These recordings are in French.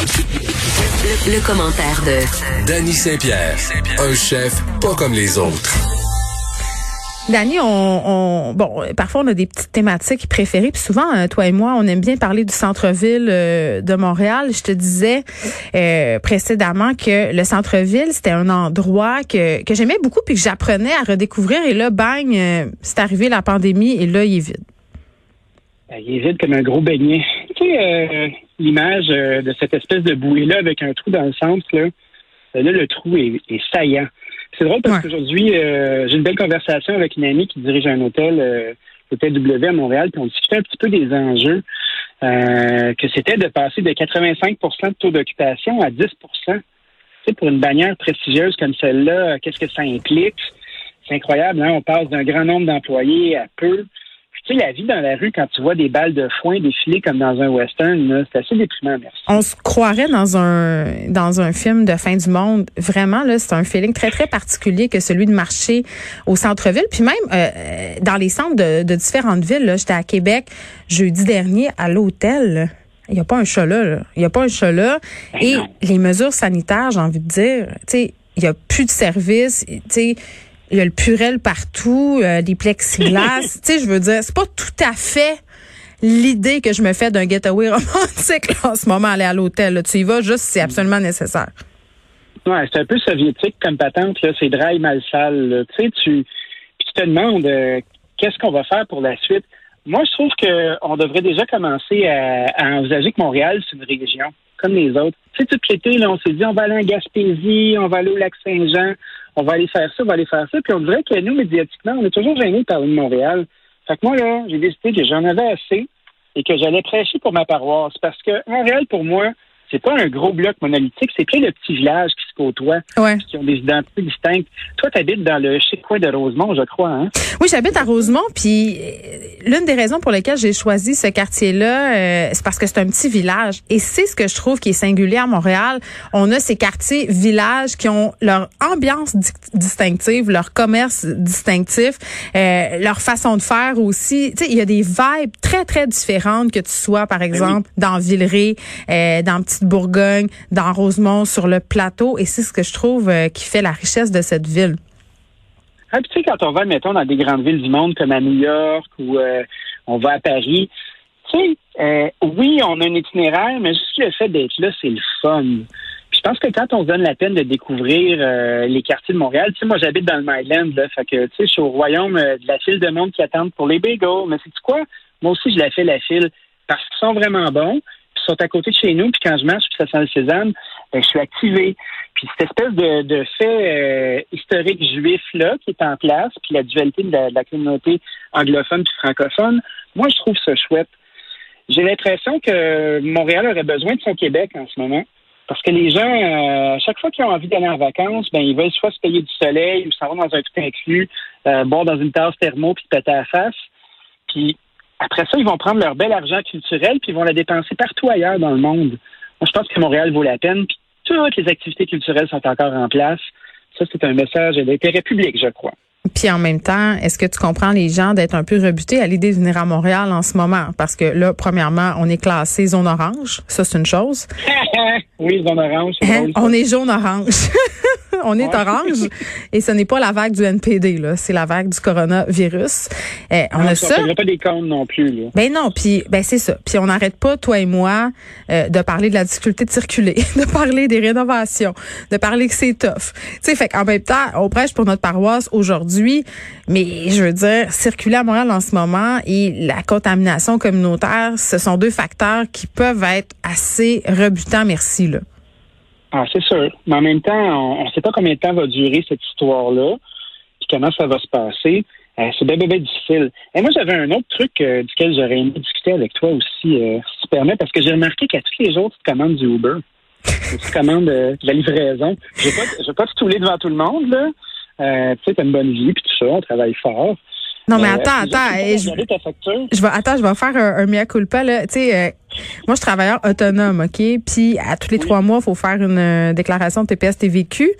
Le, commentaire de Danny Saint-Pierre, un chef pas comme les autres. Dani, on, bon, parfois on a des petites thématiques préférées, puis souvent, euh, toi et moi, on aime bien parler du centre-ville euh, de Montréal. Je te disais euh, précédemment que le centre-ville, c'était un endroit que, que j'aimais beaucoup, puis que j'apprenais à redécouvrir. Et là, bang, c'est arrivé la pandémie, et là, il est vide. Ben, il est vide comme un gros beignet. Tu sais, l'image de cette espèce de bouée-là avec un trou dans le centre, là, là le trou est saillant. C'est drôle parce qu'aujourd'hui, euh, j'ai une belle conversation avec une amie qui dirige un hôtel, euh, l'hôtel W à Montréal, puis on discutait un petit peu des enjeux, euh, que c'était de passer de 85% de taux d'occupation à 10 tu pour une bannière prestigieuse comme celle-là, qu'est-ce que ça implique? C'est incroyable, hein? On passe d'un grand nombre d'employés à peu tu sais, la vie dans la rue, quand tu vois des balles de foin défiler comme dans un western, c'est assez déprimant, merci. On se croirait dans un dans un film de fin du monde. Vraiment, là, c'est un feeling très, très particulier que celui de marcher au centre-ville. Puis même euh, dans les centres de, différentes villes, j'étais à Québec jeudi dernier à l'hôtel. Il n'y a pas un chat là. Il n'y a pas un chat là. Ben Et les mesures sanitaires, j'ai envie de dire, tu sais, il n'y a plus de services. Tu sais, il y a le purel partout, euh, des plexiglas. tu sais, je veux dire, c'est pas tout à fait l'idée que je me fais d'un getaway romantique en ce moment, aller à l'hôtel. Tu y vas juste si c'est absolument nécessaire. Ouais, c'est un peu soviétique comme patente. Là. C'est dry, mal sale. Tu sais, tu, tu te demandes euh, qu'est-ce qu'on va faire pour la suite? Moi, je trouve qu'on devrait déjà commencer à, à envisager que Montréal, c'est une région, comme les autres. Tu sais, tout l'été, là, on s'est dit, on va aller en Gaspésie, on va aller au lac Saint-Jean, on va aller faire ça, on va aller faire ça. Puis on dirait que nous, médiatiquement, on est toujours gênés de parler de Montréal. Fait que moi, là, j'ai décidé que j'en avais assez et que j'allais prêcher pour ma paroisse. Parce que Montréal, pour moi, c'est pas un gros bloc monolithique, c'est plein de petits villages qui se côtoient, qui ont des identités distinctes. Toi, tu habites dans le chic coin de Rosemont, je crois. Hein? Oui, j'habite à Rosemont, puis euh, l'une des raisons pour lesquelles j'ai choisi ce quartier-là, euh, c'est parce que c'est un petit village. Et c'est ce que je trouve qui est singulier à Montréal. On a ces quartiers villages qui ont leur ambiance distinctive, leur commerce distinctif, euh, leur façon de faire aussi. Tu sais, il y a des vibes très, très différentes que tu sois, par ben exemple, dans Villeray, dans Petit Bourgogne, dans Rosemont, sur le plateau. Et c'est ce que je trouve euh, qui fait la richesse de cette ville. Ah, tu sais, quand on va, mettons, dans des grandes villes du monde comme à New York ou euh, on va à Paris, tu sais, euh, oui, on a un itinéraire, mais juste le fait d'être là, c'est le fun. Je pense que quand on se donne la peine de découvrir les quartiers de Montréal, tu sais, moi j'habite dans le Myland, là, fait que tu sais, je suis au royaume de la file de monde qui attendent pour les bagels. Mais c'est quoi? Moi aussi, je la fais la file parce qu'ils sont vraiment bons sont à côté de chez nous, puis quand je marche, puis ça sent le sésame, ben, je suis activé. Puis cette espèce de, fait euh, historique juif-là qui est en place, puis la dualité de la, communauté anglophone puis francophone, moi, je trouve ça chouette. J'ai l'impression que Montréal aurait besoin de son Québec en ce moment. Parce que les gens, euh, à chaque fois qu'ils ont envie d'aller en vacances, ben ils veulent soit se payer du soleil ou s'en vont dans un tout inclus, euh, boire dans une tasse thermo puis péter à la face. Puis après ça, ils vont prendre leur bel argent culturel puis ils vont la dépenser partout ailleurs dans le monde. Moi, je pense que Montréal vaut la peine. Puis toutes les activités culturelles sont encore en place. Ça, c'est un message d'intérêt public, je crois. Puis en même temps, est-ce que tu comprends les gens d'être un peu rebutés à l'idée de venir à Montréal en ce moment? Parce que là, premièrement, on est classé zone orange. Ça, c'est une chose. oui, zone orange. Hein? On est jaune-orange. on est orange et ce n'est pas la vague du NPD là, c'est la vague du coronavirus. Eh, on a ça. pas des comptes non plus là. Ben non, puis ben c'est ça. Puis on n'arrête pas toi et moi euh, de parler de la difficulté de circuler, de parler des rénovations, de parler que c'est tough. Tu sais fait qu'en même temps, on prêche pour notre paroisse aujourd'hui, mais je veux dire circuler à Montréal en ce moment et la contamination communautaire, ce sont deux facteurs qui peuvent être assez rebutants merci là. Ah, c'est sûr. Mais en même temps, on ne sait pas combien de temps va durer cette histoire-là, puis comment ça va se passer. Euh, c'est bien, bien, difficile. Et moi, j'avais un autre truc euh, duquel j'aurais aimé discuter avec toi aussi, euh, si tu permets, parce que j'ai remarqué qu'à tous les jours, tu te commandes du Uber. tu commandes de la livraison. Je ne vais pas te stouler devant tout le monde, là. tu sais, tu as une bonne vie, puis tout ça, on travaille fort. Non, mais attends, attends. Je, je, vais, attends, je vais faire un, un mea culpa, là. Tu sais, moi, je suis travailleur autonome, OK? Puis, à tous les trois mois, il faut faire une euh, déclaration de TPS TVQ.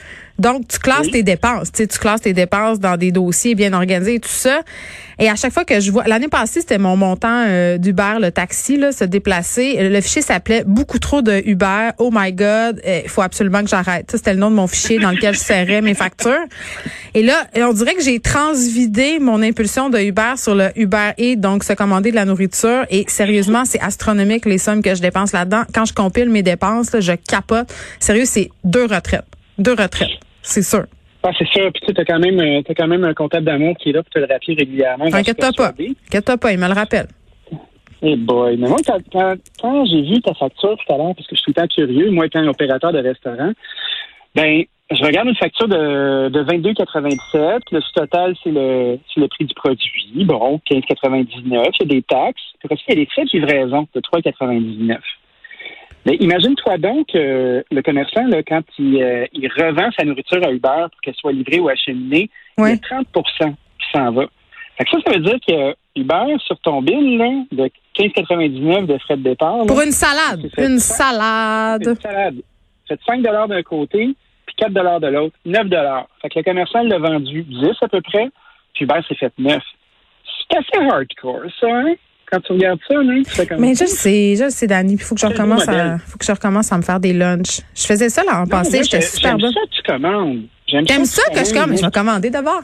Donc, tu classes tes dépenses. Tu, sais, tu classes tes dépenses dans des dossiers bien organisés et tout ça. Et à chaque fois que je vois, l'année passée, c'était mon montant euh, d'Uber, le taxi, là, se déplacer. Le fichier s'appelait beaucoup trop de Uber. Oh my God, il faut absolument que j'arrête. Ça, c'était le nom de mon fichier dans lequel je serrais mes factures. Et là, on dirait que j'ai transvidé mon impulsion de Uber sur le Uber et donc se commander de la nourriture. Et sérieusement, c'est astronomique les sommes que je dépense là-dedans. Quand je compile mes dépenses, là, je capote. Sérieux, c'est deux retraites. Deux retraites. C'est sûr. Ah, c'est sûr. Puis tu as quand même, euh, as quand même un comptable d'amour qui est là pour te le rappeler régulièrement. Inquiète-toi pas. Inquiète-toi pas, il me le rappelle. Eh boy. Mais moi, quand, quand, j'ai vu ta facture tout à l'heure, parce que je suis tout le temps curieux, moi étant opérateur de restaurant, ben, je regarde une facture de, de 22,97. Le total, c'est le, le prix du produit. Bon, 15,99. Il y a des taxes. Puis il y a des frais de livraison de 3,99. Mais imagine-toi donc euh, le commerçant, là, quand il, euh, il, revend sa nourriture à Uber pour qu'elle soit livrée ou acheminée, il y a 30 qui s'en va. Fait que ça, ça veut dire que Uber, sur ton bill là, de 15,99 de frais de départ. Pour une salade. Une salade. Une salade. Fait 5 d'un côté, puis 4 de l'autre. 9 Fait que le commerçant l'a vendu 10 à peu près, puis Uber s'est fait 9. C'est assez hardcore, ça, hein? Quand tu regardes ça, non? tu fais comme Mais je sais, je sais, Dani. Il faut que je recommence à, faut que je recommence à me faire des lunchs. Je faisais ça l'an passé, j'étais super bonne. Ça que tu commandes. J'aime ça, que je commande. Je vais commander d'abord.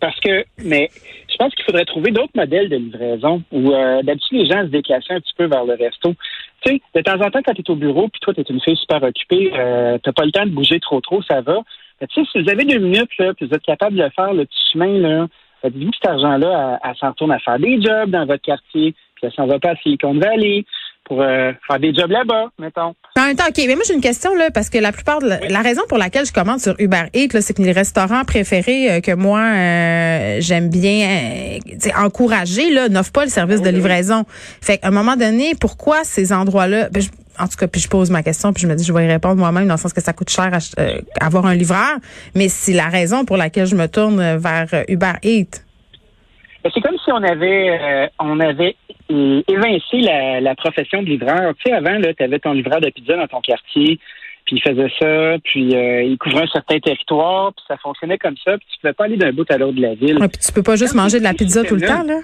Parce que, mais je pense qu'il faudrait trouver d'autres modèles de livraison où euh, d'habitude les gens se déplaçaient un petit peu vers le resto. Tu sais, de temps en temps, quand tu es au bureau, puis toi, tu es une fille super occupée, euh, t'as pas le temps de bouger trop trop, ça va. Tu sais, si vous avez deux minutes, là, puis vous êtes capable de le faire, le petit chemin, là, Dites-vous que cet argent-là, elle, s'en retourne à faire des jobs dans votre quartier, puis elle s'en va pas à Silicon Valley pour euh, faire des jobs là-bas, mettons. En même temps, OK, mais moi j'ai une question là, parce que la plupart de la, raison pour laquelle je commande sur Uber Eats, c'est que les restaurants préférés euh, que moi euh, j'aime bien encourager là, n'offrent pas le service de livraison. Fait qu'à un moment donné, pourquoi ces endroits-là ben, en tout cas, puis je pose ma question, puis je me dis, je vais y répondre moi-même dans le sens que ça coûte cher à, euh, avoir un livreur, mais c'est la raison pour laquelle je me tourne vers euh, Uber Eats. Ben, c'est comme si on avait euh, on avait évincé la, profession de livreur. Tu sais, avant, tu avais ton livreur de pizza dans ton quartier, puis il faisait ça, puis il couvrait un certain territoire, puis ça fonctionnait comme ça, puis tu pouvais pas aller d'un bout à l'autre de la ville. Ouais, puis tu peux pas juste manger de la pizza tout le temps, là?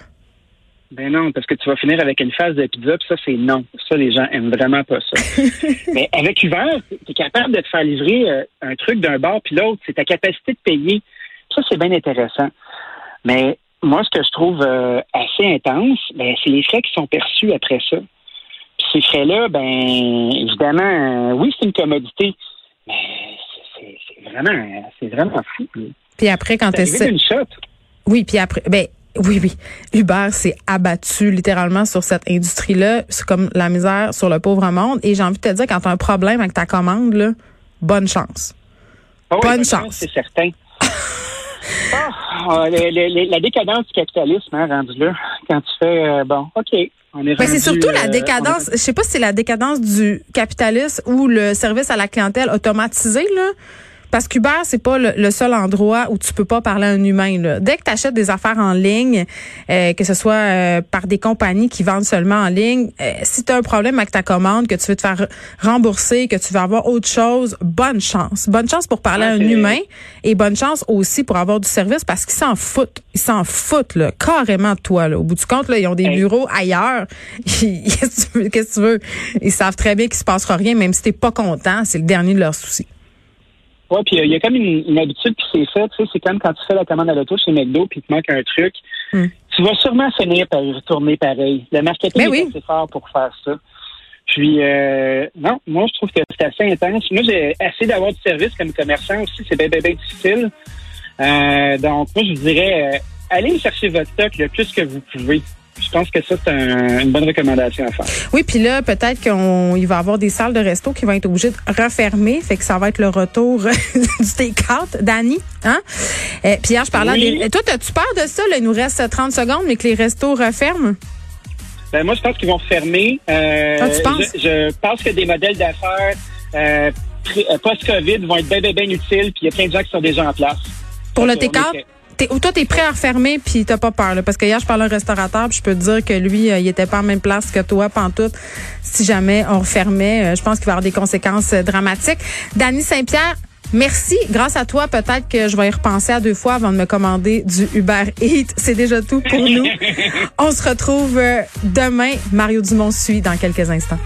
Ben non, parce que tu vas finir avec une phase de pizza, puis ça, c'est non. Ça, les gens aiment vraiment pas ça. Mais avec Uber, tu es capable de te faire livrer euh, un truc d'un bar puis l'autre. C'est ta capacité de payer. Ça, c'est bien intéressant. Mais moi, ce que je trouve euh, assez intense, ben, c'est les frais qui sont perçus après ça. Puis ces frais-là, ben, évidemment, euh, oui, c'est une commodité, mais c'est vraiment, c'est vraiment fou. Puis après, quand tu une shot. Oui, puis après, ben, oui, oui. Uber s'est abattu littéralement sur cette industrie-là. C'est comme la misère sur le pauvre monde. Et j'ai envie de te dire, quand tu as un problème avec ta commande, là, bonne chance. Ah bonne chance. C'est certain. Ah, la décadence du capitalisme, hein, rendu là, quand tu fais, euh, bon, OK, on est C'est surtout la euh, décadence, je sais pas si c'est la décadence du capitalisme ou le service à la clientèle automatisé, là. Parce qu'Uber, c'est pas le, seul endroit où tu peux pas parler à un humain. Là. Dès que tu achètes des affaires en ligne, euh, que ce soit euh, par des compagnies qui vendent seulement en ligne, euh, si tu as un problème avec ta commande, que tu veux te faire rembourser, que tu veux avoir autre chose, bonne chance. Bonne chance pour parler à un humain et bonne chance aussi pour avoir du service parce qu'ils s'en foutent. Ils s'en foutent là, carrément de toi. Là. Au bout du compte, là, ils ont des bureaux ailleurs. Qu'est-ce que tu veux? Ils savent très bien qu'il se passera rien, même si t'es pas content. C'est le dernier de leurs soucis. Oui, puis il y a comme une, habitude qui s'est faite, tu sais, c'est comme quand tu fais la commande à l'auto chez McDo puis il te manque un truc, hmm. tu vas sûrement finir par y retourner pareil. Le marketing ben est assez fort pour faire ça. Puis euh, non, moi je trouve que c'est assez intense. Moi j'ai assez d'avoir du service comme commerçant aussi, c'est bien, bien, bien difficile. Euh, donc moi je vous dirais, euh, allez chercher votre stock le plus que vous pouvez. Je pense que ça, c'est une bonne recommandation à faire. Oui, puis là, peut-être qu'il va y avoir des salles de resto qui vont être obligées de refermer. Fait que ça va être le retour du take-out. Danny, hein? Euh, puis hier, je parlais des... Toi, as-tu peur de ça? Là? Il nous reste 30 secondes, mais que les restos referment? Ben, moi, je pense qu'ils vont fermer. Euh, ah, tu penses? Je, pense que des modèles d'affaires euh, euh, post-COVID vont être bien, bien, bien utiles. Puis il y a plein de gens qui sont déjà en place. Pour le take-out? T'es, ou toi, t'es prêt à refermer puis t'as pas peur, là, parce que hier, je parlais à un restaurateur puis je peux te dire que lui, euh, il était pas en même place que toi, pantoute. Si jamais on refermait, euh, je pense qu'il va y avoir des conséquences euh, dramatiques. Dany Saint-Pierre, Merci. Grâce à toi, peut-être que je vais y repenser à deux fois avant de me commander du Uber Eats. C'est déjà tout pour nous. On se retrouve demain. Mario Dumont suit dans quelques instants.